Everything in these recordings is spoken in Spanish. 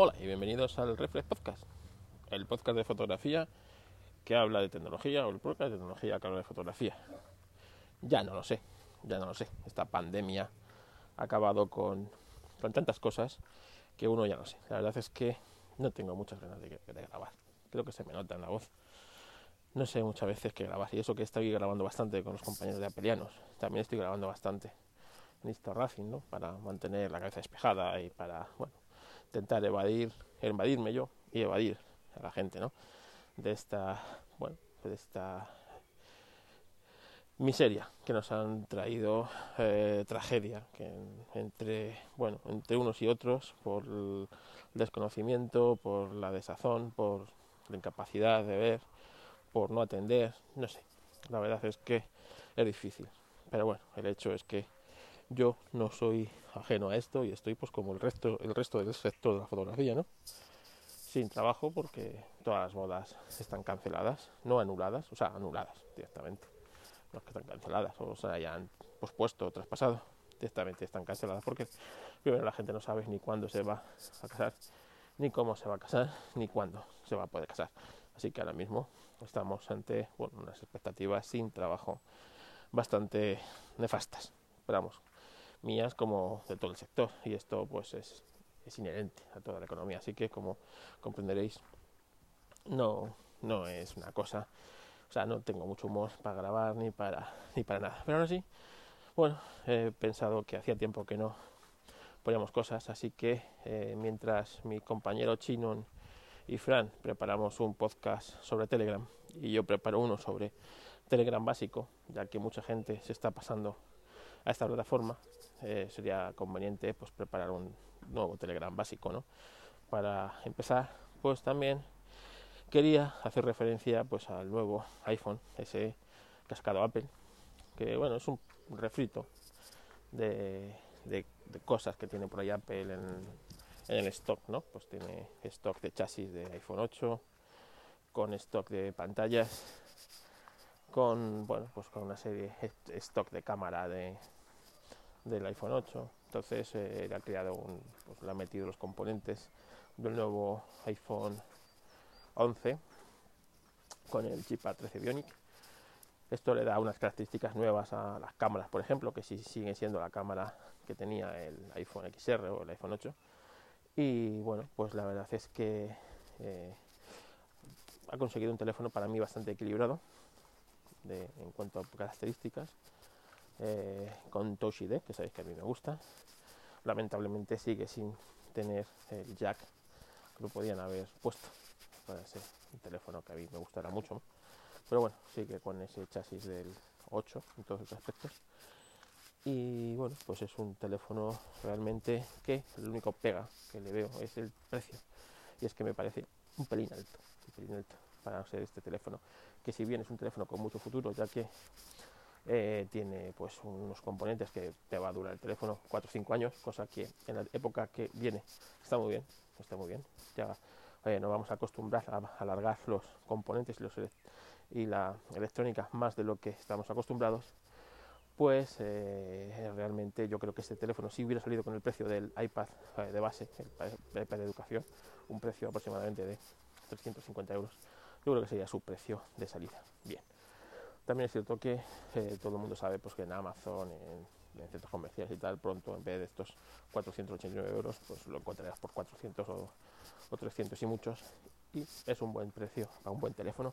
Hola y bienvenidos al Reflex Podcast, el podcast de fotografía que habla de tecnología o el podcast de tecnología que habla de fotografía. Ya no lo sé, ya no lo sé. Esta pandemia ha acabado con, con tantas cosas que uno ya no sé. La verdad es que no tengo muchas ganas de, grabar. Creo que se me nota en la voz. No sé muchas veces qué grabar. Y eso que estoy grabando bastante con los compañeros de Apelianos. También estoy grabando bastante en Insta Racing, ¿no? Para mantener la cabeza despejada y para, bueno, intentar evadir, evadirme yo y evadir a la gente, ¿no? De esta, bueno, de esta miseria que nos han traído eh, tragedia que entre bueno entre unos y otros por desconocimiento por la desazón por la incapacidad de ver por no atender no sé la verdad es que es difícil pero bueno el hecho es que yo no soy ajeno a esto y estoy pues como el resto el resto del sector de la fotografía no sin trabajo porque todas las bodas están canceladas no anuladas o sea anuladas directamente. No es que están canceladas o se hayan pospuesto o traspasado directamente están canceladas porque primero la gente no sabe ni cuándo se va a casar ni cómo se va a casar ni cuándo se va a poder casar. Así que ahora mismo estamos ante unas expectativas sin trabajo bastante nefastas. Esperamos mías como de todo el sector y esto pues es, es inherente a toda la economía así que como comprenderéis no no es una cosa o sea no tengo mucho humor para grabar ni para ni para nada pero ahora sí bueno he pensado que hacía tiempo que no poníamos cosas así que eh, mientras mi compañero Chinon y Fran preparamos un podcast sobre Telegram y yo preparo uno sobre Telegram básico ya que mucha gente se está pasando a esta plataforma eh, sería conveniente pues preparar un nuevo Telegram básico, ¿no? Para empezar, pues también quería hacer referencia pues al nuevo iPhone ese cascado Apple, que bueno, es un refrito de, de, cosas que tiene por ahí Apple en, en el stock, ¿no? Pues tiene stock de chasis de iPhone 8, con stock de pantallas, con bueno, pues con una serie stock de cámara de del iPhone 8. Entonces eh, le ha creado pues, le ha metido los componentes del nuevo iPhone 11 con el chip A13 Bionic. Esto le da unas características nuevas a las cámaras, por ejemplo, que sí sigue siendo la cámara que tenía el iPhone XR o el iPhone 8. Y bueno, pues la verdad es que eh, ha conseguido un teléfono para mí bastante equilibrado en cuanto a características eh, con Touch ID, que sabéis que a mí me gusta. Lamentablemente sigue sin tener el jack lo podían haber puesto para un teléfono que a mí me gustará mucho. Pero bueno, sigue con ese chasis del 8 en todos los aspectos. Y bueno, pues es un teléfono realmente que el único pega que le veo es el precio. Y es que me parece un pelín alto para ser este teléfono. Que si bien es un teléfono con mucho futuro, ya que eh, tiene pues unos componentes que te va a durar el teléfono 4 o 5 años, cosa que en la época que viene está muy bien, está muy bien. Ya nos vamos a acostumbrar a alargar los componentes y la electrónica más de lo que estamos acostumbrados. Pues eh, realmente yo creo que este teléfono, si hubiera salido con el precio del iPad eh, de base, el iPad de educación, un precio aproximadamente de 350 euros, yo creo que sería su precio de salida. Bien. También es cierto que eh, todo el mundo sabe pues, que en Amazon, en, en, centros comerciales y tal, pronto en vez de estos 489 euros, pues lo encontrarás por 400 o, o 300 y muchos. Y es un buen precio para un buen teléfono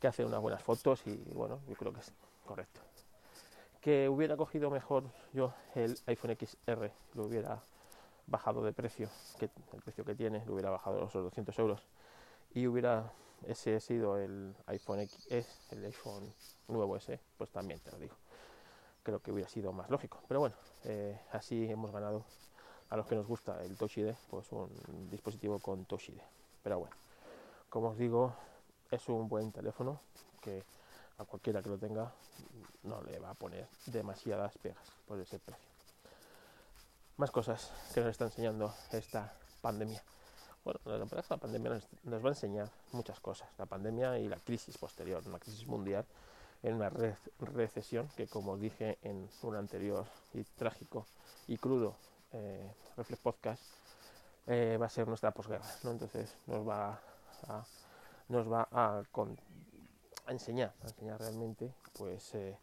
que hace unas buenas fotos y bueno, yo creo que es correcto. Que hubiera cogido mejor yo el iPhone XR, lo hubiera bajado de precio, que el precio que tiene, lo hubiera bajado los 200 euros y hubiera ese ha sido el iPhone X, el iPhone nuevo ese, pues también te lo digo. Creo que hubiera sido más lógico. Pero bueno, eh, así hemos ganado a los que nos gusta el Touch ID, pues un dispositivo con Touch ID. Pero bueno, como os digo, es un buen teléfono que a cualquiera que lo tenga no le va a poner demasiadas pegas por ese precio. Más cosas que nos está enseñando esta pandemia. Bueno, la verdad la pandemia nos, va a enseñar muchas cosas. La pandemia y la crisis posterior, una crisis mundial en una re recesión que, como dije en un anterior y trágico y crudo eh, Reflex Podcast, eh, va a ser nuestra posguerra, ¿no? Entonces nos va a, nos va a, enseñar, a enseñar realmente, pues, eh,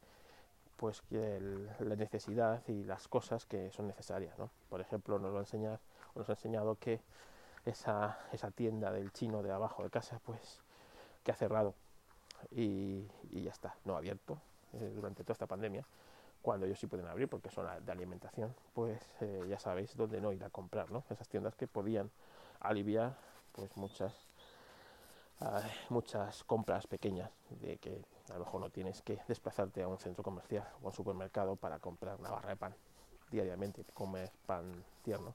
pues que la necesidad y las cosas que son necesarias, ¿no? Por ejemplo, nos va a enseñar, nos ha enseñado que esa, esa tienda del chino de abajo de casa, pues, que ha cerrado. Y, ya está, no ha abierto eh, durante toda esta pandemia. Cuando ellos sí pueden abrir porque son de alimentación, pues eh, ya sabéis dónde no ir a comprar, ¿no? Esas tiendas que podían aliviar pues muchas muchas compras pequeñas de que a lo mejor no tienes que desplazarte a un centro comercial o a un supermercado para comprar una barra de pan diariamente, comer pan tierno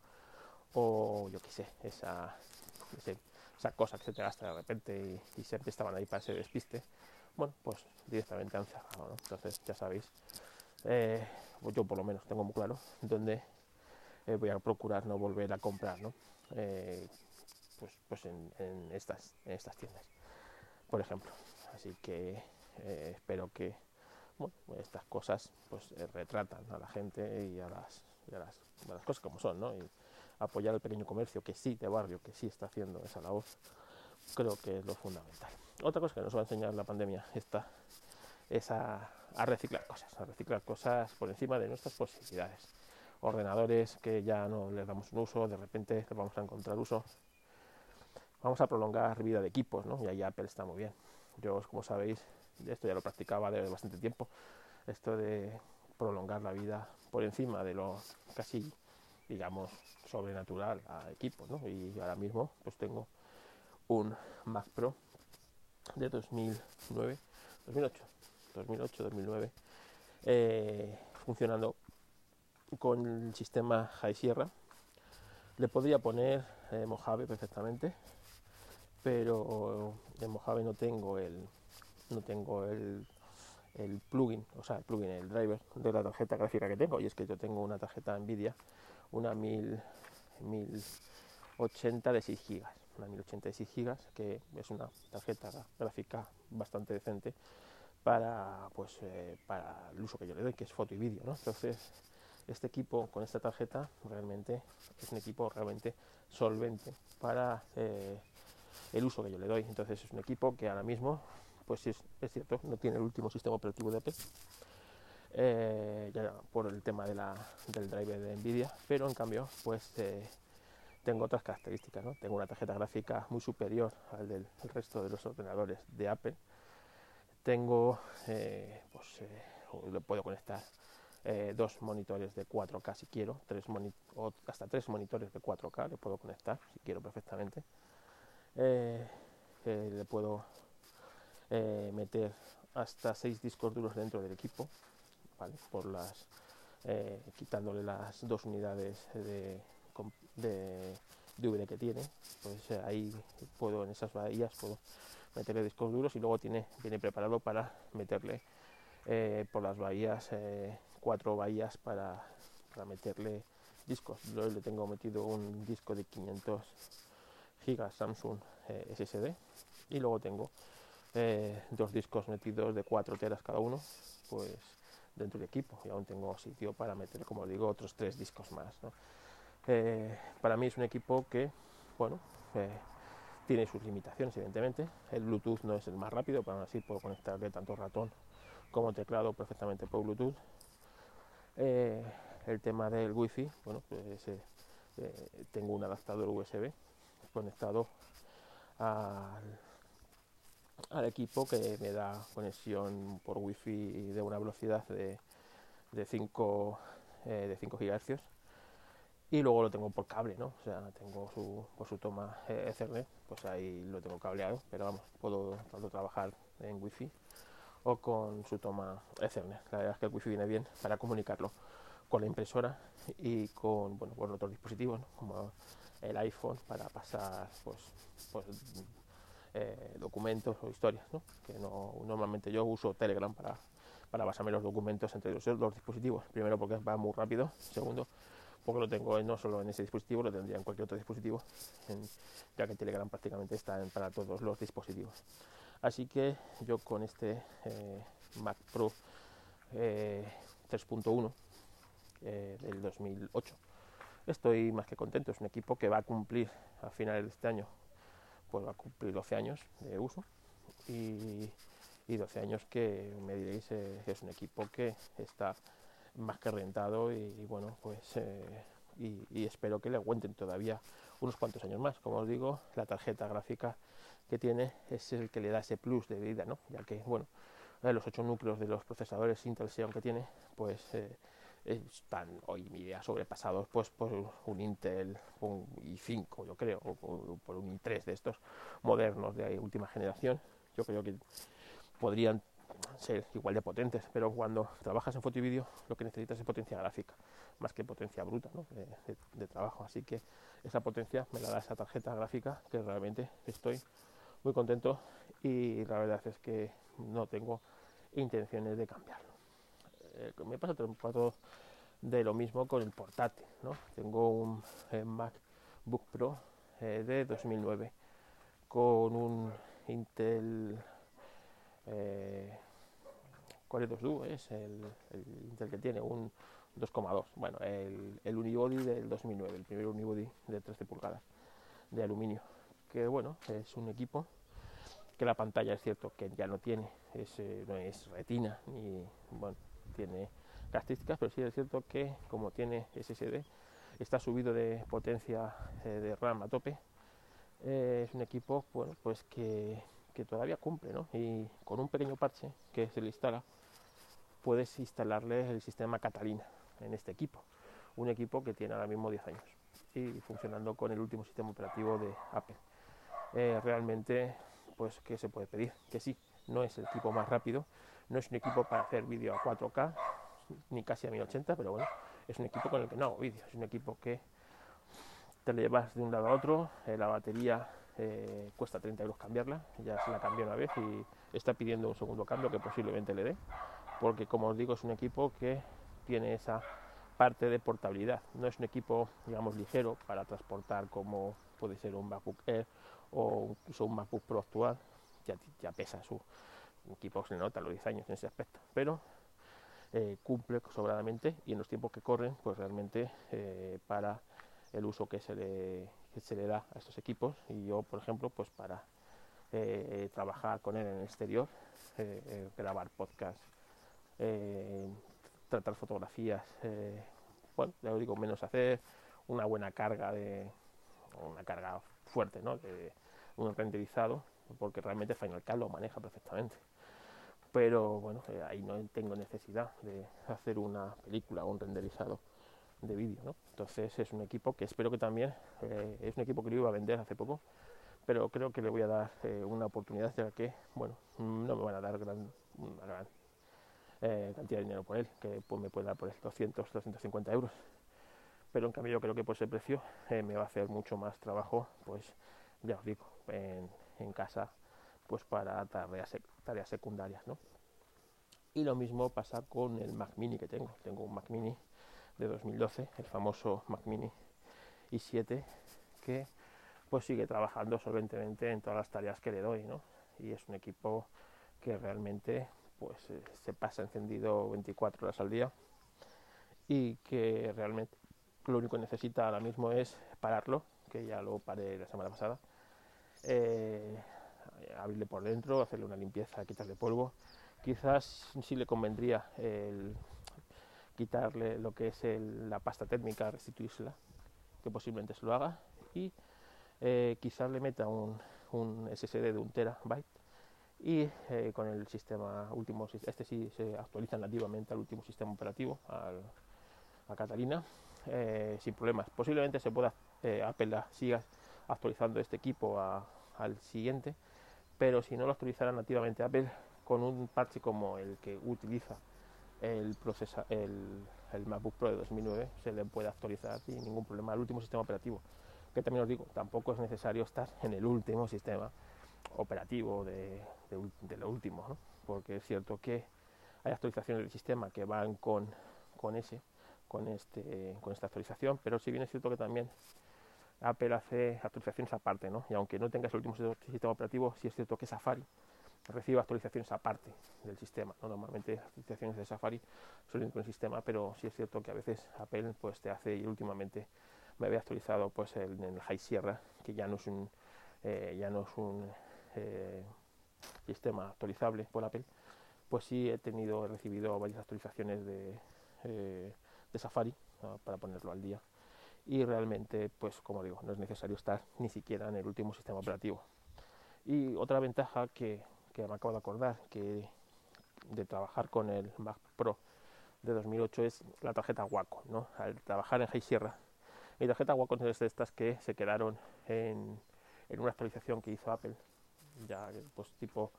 o yo qué sé, esa, esa cosa que se te gasta de repente y, siempre estaban ahí para ese despiste, bueno, pues directamente han cerrado, ¿no? Entonces ya sabéis eh, yo por lo menos tengo muy claro, donde eh, voy a procurar no volver a comprar, ¿no? Eh, pues, pues en, estas, en estas tiendas, por ejemplo. Así que espero que estas cosas pues retratan a la gente y a las, las, cosas como son, ¿no? Y apoyar al pequeño comercio que sí, de barrio, que sí está haciendo esa labor, creo que es lo fundamental. Otra cosa que nos va a enseñar la pandemia esta es a, reciclar cosas, a reciclar cosas por encima de nuestras posibilidades. Ordenadores que ya no les damos un uso, de repente les vamos a encontrar uso. Vamos a prolongar vida de equipos, ¿no? Y ahí Apple está muy bien. Yo, como sabéis, esto ya lo practicaba desde bastante tiempo, esto de prolongar la vida por encima de lo casi, digamos, sobrenatural a equipos, ¿no? Y ahora mismo, pues tengo un Mac Pro de 2009, 2008, 2008-2009, eh, funcionando con el sistema High Sierra. Le podría poner eh, Mojave perfectamente, pero en Mojave no tengo el no tengo el, el plugin, o sea, el plugin, el driver de la tarjeta gráfica que tengo, y es que yo tengo una tarjeta Nvidia, una 1000, 1080 de 6 GB, una 1080 de 6 GB, que es una tarjeta gráfica bastante decente para, pues, eh, para el uso que yo le doy, que es foto y vídeo. ¿no? Entonces, este equipo con esta tarjeta realmente es un equipo realmente solvente para eh, el uso que yo le doy. Entonces, es un equipo que ahora mismo, pues es, es cierto, no tiene el último sistema operativo de Apple. Eh, ya por el tema del driver de Nvidia, pero en cambio, pues tengo otras características. Tengo una tarjeta gráfica muy superior al del resto de los ordenadores de Apple tengo, eh, pues eh, le puedo conectar eh, dos monitores de 4K si quiero, hasta tres monitores de 4K le puedo conectar si quiero perfectamente. le puedo meter hasta seis discos duros dentro del equipo, por las quitándole las dos unidades de, de que tiene, pues ahí puedo en esas bahías puedo meterle discos duros y luego tiene, viene preparado para meterle eh, por las bahías, eh, cuatro bahías para, meterle discos. Yo le tengo metido un disco de 500 gigas Samsung eh, SSD y luego tengo dos discos metidos de 4 teras cada uno, pues dentro del equipo y aún tengo sitio para meter, como digo, otros tres discos más. para mí es un equipo que, bueno, tiene sus limitaciones, evidentemente. El Bluetooth no es el más rápido, pero aún así puedo conectarle tanto ratón como teclado perfectamente por Bluetooth. Eh, el tema del Wi-Fi, bueno, pues eh, eh, tengo un adaptador USB conectado al, al, equipo que me da conexión por Wi-Fi de una velocidad de, de 5 de 5 GHz y luego lo tengo por cable, ¿no? O sea, tengo su, su toma eh, Ethernet, pues ahí lo tengo cableado, pero vamos, puedo tanto trabajar en Wi-Fi o con su toma Ethernet. La verdad es que el Wi-Fi viene bien para comunicarlo con la impresora y con, bueno, con otros dispositivos, como el iPhone, para pasar, pues, pues eh, documentos o historias. Que no, normalmente yo uso Telegram para, para pasarme los documentos entre los, los dispositivos. Primero porque va muy rápido, segundo porque lo tengo no solo en ese dispositivo, lo tendría en cualquier otro dispositivo, ya que Telegram prácticamente está para todos los dispositivos. Así que yo con este eh, Mac Pro 3.1 eh, eh, del 2008 estoy más que contento. Es un equipo que va a cumplir a finales de este año, pues va a cumplir 12 años de uso y, 12 años que me diréis eh, es un equipo que está más que rentado y, bueno, pues eh, y, espero que le aguanten todavía unos cuantos años más. Como os digo, la tarjeta gráfica que tiene es el que le da ese plus de vida, ¿no? Ya que, bueno, los ocho núcleos de los procesadores Intel Xeon que tiene, pues eh, están hoy en día sobrepasados pues por un Intel un i5 yo creo o por un i3 de estos modernos de última generación. Yo creo que podrían ser igual de potentes pero cuando trabajas en foto y vídeo lo que necesitas es potencia gráfica más que potencia bruta de, trabajo. Así que esa potencia me la da esa tarjeta gráfica que realmente estoy muy contento y la verdad es que no tengo intenciones de cambiarlo eh, me pasa un poco de lo mismo con el portátil. ¿no? Tengo un eh, MacBook Pro eh, de 2009 con un Intel eh, ¿cuál es 2 Es el, Intel que tiene un 2,2. Bueno, el, el, unibody del 2009, el primer unibody de 13 pulgadas de aluminio. Que bueno, es un equipo que la pantalla es cierto que ya no tiene, es, no es retina ni bueno, tiene características, pero sí es cierto que como tiene SSD, está subido de potencia eh, de RAM a tope. Eh, es un equipo bueno, pues que, todavía cumple, ¿no? Y con un pequeño parche que se le instala, puedes instalarle el sistema Catalina en este equipo. Un equipo que tiene ahora mismo 10 años y funcionando con el último sistema operativo de Apple. Eh, realmente, pues, ¿qué se puede pedir? Que sí, no es el equipo más rápido, no es un equipo para hacer vídeo a 4K, ni casi a 1080, pero bueno, es un equipo con el que no hago vídeo, es un equipo que te lo llevas de un lado a otro, eh, la batería eh, cuesta 30 euros cambiarla, ya se la cambió una vez y está pidiendo un segundo cambio que posiblemente le dé, porque como os digo es un equipo que tiene esa parte de portabilidad, no es un equipo digamos ligero para transportar como puede ser un MacBook Air o incluso un MacBook Pro actual, ya, ya pesa su, equipo se nota los 10 años en ese aspecto, pero eh, cumple sobradamente y en los tiempos que corren, pues realmente eh, para el uso que se, le, se le da a estos equipos y yo, por ejemplo, pues para eh, trabajar con él en el exterior, grabar podcast, tratar fotografías, bueno, ya lo digo, menos hacer, una buena carga de una carga fuerte, ¿no? De un renderizado, porque realmente Final Cut lo maneja perfectamente pero bueno, eh, ahí no tengo necesidad de hacer una película o un renderizado de vídeo, ¿no? Entonces es un equipo que espero que también, eh, es un equipo que lo iba a vender hace poco, pero creo que le voy a dar eh, una oportunidad ya que, bueno, no me van a dar gran, una gran cantidad de dinero por él, que pues, me puede dar por 200, 250 euros, pero en cambio yo creo que por ese precio me va a hacer mucho más trabajo, pues ya os digo, en casa pues para tareas, tareas secundarias, ¿no? Y lo mismo pasa con el Mac Mini que tengo. Tengo un Mac Mini de 2012, el famoso Mac Mini i7, que pues sigue trabajando solventemente en todas las tareas que le doy, ¿no? Y es un equipo que realmente pues eh, se pasa encendido 24 horas al día y que realmente lo único que necesita ahora mismo es pararlo, que ya lo paré la semana pasada, eh, abrirle por dentro, hacerle una limpieza, quitarle polvo. Quizás sí le convendría el quitarle lo que es la pasta térmica, restituírsela, que posiblemente se lo haga, y eh, quizás le meta un, SSD de un terabyte y eh, con el sistema último, este sí se actualiza nativamente al último sistema operativo, a Catalina, eh, sin problemas. Posiblemente se pueda, Apple siga actualizando este equipo al siguiente, pero si no lo actualizara nativamente Apple con un parche como el que utiliza el, MacBook Pro de 2009 se le puede actualizar sin ningún problema al último sistema operativo. Que también os digo tampoco es necesario estar en el último sistema operativo de, lo último porque es cierto que hay actualizaciones del sistema que van con, con ese con este con esta actualización pero si bien es cierto que también Apple hace actualizaciones aparte, ¿no? Y aunque no tengas el último sistema operativo, sí es cierto que Safari recibo actualizaciones aparte del sistema. ¿no? Normalmente actualizaciones de Safari suelen con el sistema, pero sí es cierto que a veces Apple pues te hace y últimamente me había actualizado pues el, el High Sierra, que ya no es un eh, ya no es un eh, sistema actualizable por Apple, pues sí he tenido he recibido varias actualizaciones de, eh, de Safari ¿no? para ponerlo al día y realmente pues como digo no es necesario estar ni siquiera en el último sistema operativo y otra ventaja que, que me acabo de acordar que de trabajar con el Mac Pro de 2008 es la tarjeta Wacom, ¿no? Al trabajar en High Sierra, mi tarjeta Wacom es de estas que se quedaron en, en una actualización que hizo Apple, ya pues tipo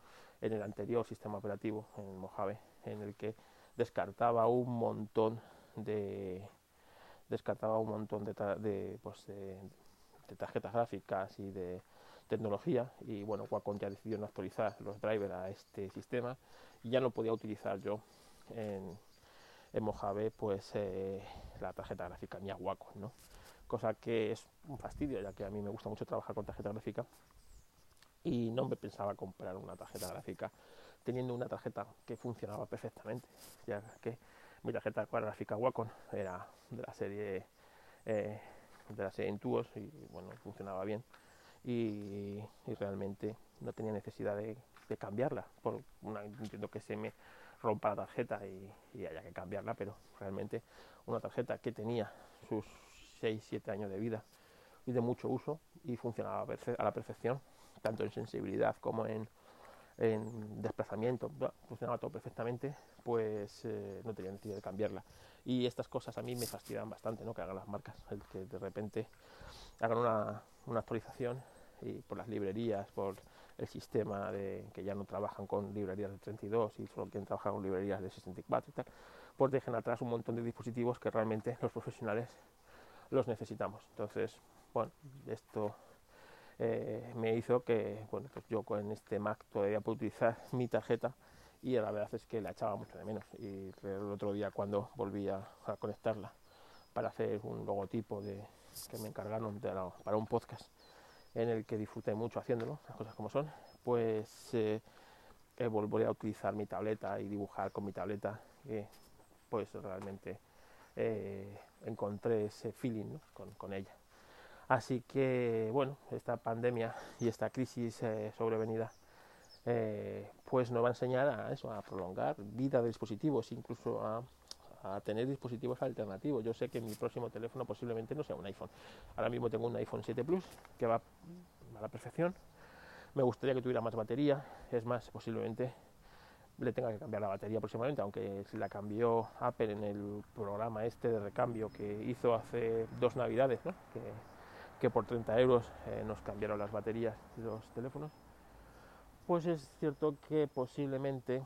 en el anterior sistema operativo, en el Mojave, en el que descartaba un montón de descartaba un montón de, pues de tarjetas gráficas y de tecnología y bueno, Qualcomm ya decidió no actualizar los drivers a este sistema y ya no podía utilizar yo en, en Mojave pues eh, la tarjeta gráfica ni a Wacom, ¿no? Cosa que es un fastidio ya que a mí me gusta mucho trabajar con tarjeta gráfica y no me pensaba comprar una tarjeta gráfica teniendo una tarjeta que funcionaba perfectamente, ya que mi tarjeta gráfica Wacom era de la serie eh, de la serie Intuos y bueno, funcionaba bien y, realmente no tenía necesidad de, de cambiarla. Por una, entiendo que se me rompa la tarjeta y, y, haya que cambiarla, pero realmente una tarjeta que tenía sus 6-7 años de vida y de mucho uso y funcionaba a la perfección, tanto en sensibilidad como en, en desplazamiento, funcionaba todo perfectamente, pues eh, no tenía necesidad de cambiarla. Y estas cosas a mí me fastidian bastante, ¿no? Que hagan las marcas, el que de repente hagan una, una actualización y por las librerías, por el sistema de que ya no trabajan con librerías de 32 y solo quieren trabajar con librerías de 64 y tal, pues dejen atrás un montón de dispositivos que realmente los profesionales los necesitamos. Entonces, bueno, esto eh, me hizo que, bueno, pues yo con este Mac todavía puedo utilizar mi tarjeta y la verdad es que la echaba mucho de menos. Y el otro día cuando volví a, conectarla para hacer un logotipo de, que me encargaron para un podcast en el que disfruté mucho haciéndolo, las cosas como son, pues eh, eh, volveré a utilizar mi tableta y dibujar con mi tableta, que pues realmente eh, encontré ese feeling con, ella. Así que bueno, esta pandemia y esta crisis eh, sobrevenida eh, pues nos va a enseñar a eso, a prolongar vida de dispositivos, incluso a tener dispositivos alternativos. Yo sé que mi próximo teléfono posiblemente no sea un iPhone. Ahora mismo tengo un iPhone 7 Plus que va a la perfección. Me gustaría que tuviera más batería. Es más, posiblemente le tenga que cambiar la batería próximamente, aunque la cambió Apple en el programa este de recambio que hizo hace dos navidades, ¿no? Que, por 30 euros eh, nos cambiaron las baterías de los teléfonos, pues es cierto que posiblemente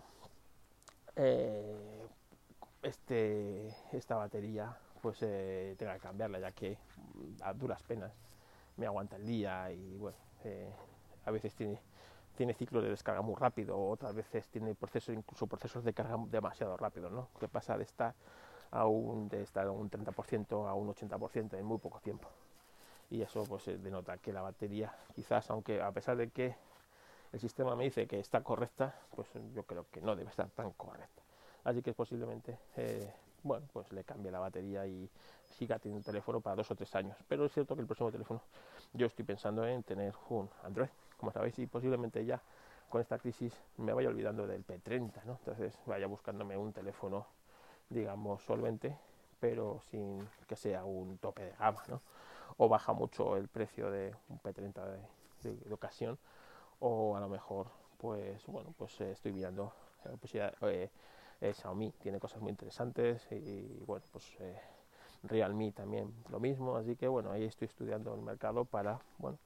eh, este, esta batería pues eh, tenga que cambiarla ya que mm, a duras penas me aguanta el día y bueno a veces tiene tiene ciclos de descarga muy rápido otras veces tiene procesos incluso procesos de carga demasiado rápido no que pasa de estar a de estar a un 30% a un 80% en muy poco tiempo y eso pues eh, denota que la batería quizás aunque a pesar de que el sistema me dice que está correcta pues yo creo que no debe estar tan correcta así que posiblemente eh, bueno pues le cambie la batería y siga teniendo un teléfono para dos o tres años pero es cierto que el próximo teléfono yo estoy pensando en tener un Android como sabéis y posiblemente ya con esta crisis me vaya olvidando del P30 ¿no? entonces vaya buscándome un teléfono digamos solvente pero sin que sea un tope de gama ¿no? O baja mucho el precio de un P30 de, ocasión o a lo mejor pues bueno pues eh, estoy mirando la posibilidad eh, eh, Xiaomi tiene cosas muy interesantes y bueno, pues eh, Realme también lo mismo, así que bueno, ahí estoy estudiando el mercado para bueno,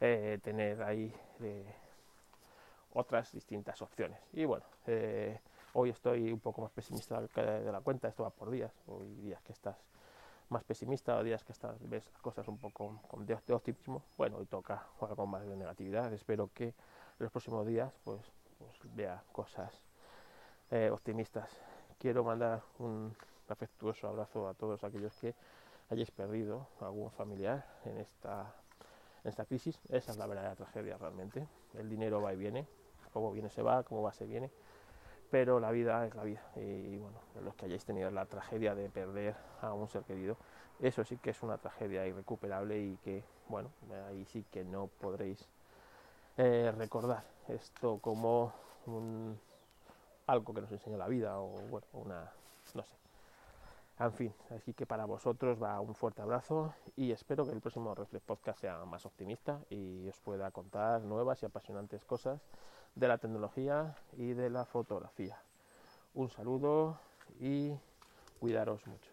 eh, tener ahí eh, otras distintas opciones. Y bueno, eh, hoy estoy un poco más pesimista de la cuenta, esto va por días, hoy días que estás más pesimista, días que estás, ves las cosas un poco con de, optimismo, bueno, hoy toca jugar con más de negatividad, espero que en los próximos días pues, pues vea cosas eh, optimistas. Quiero mandar un afectuoso abrazo a todos aquellos que hayáis perdido algún familiar en esta, en esta crisis. Esa es la verdadera tragedia realmente. El dinero va y viene, como viene se va, como va se viene, pero la vida es la vida. Y, bueno, los que hayáis tenido la tragedia de perder a un ser querido, eso sí que es una tragedia irrecuperable y que, bueno, ahí sí que no podréis eh, recordar esto como un, algo que nos enseña la vida o, bueno, una, no sé. En fin, así que para vosotros va un fuerte abrazo y espero que el próximo Reflex Podcast sea más optimista y os pueda contar nuevas y apasionantes cosas de la tecnología y de la fotografía. Un saludo y cuidaros mucho.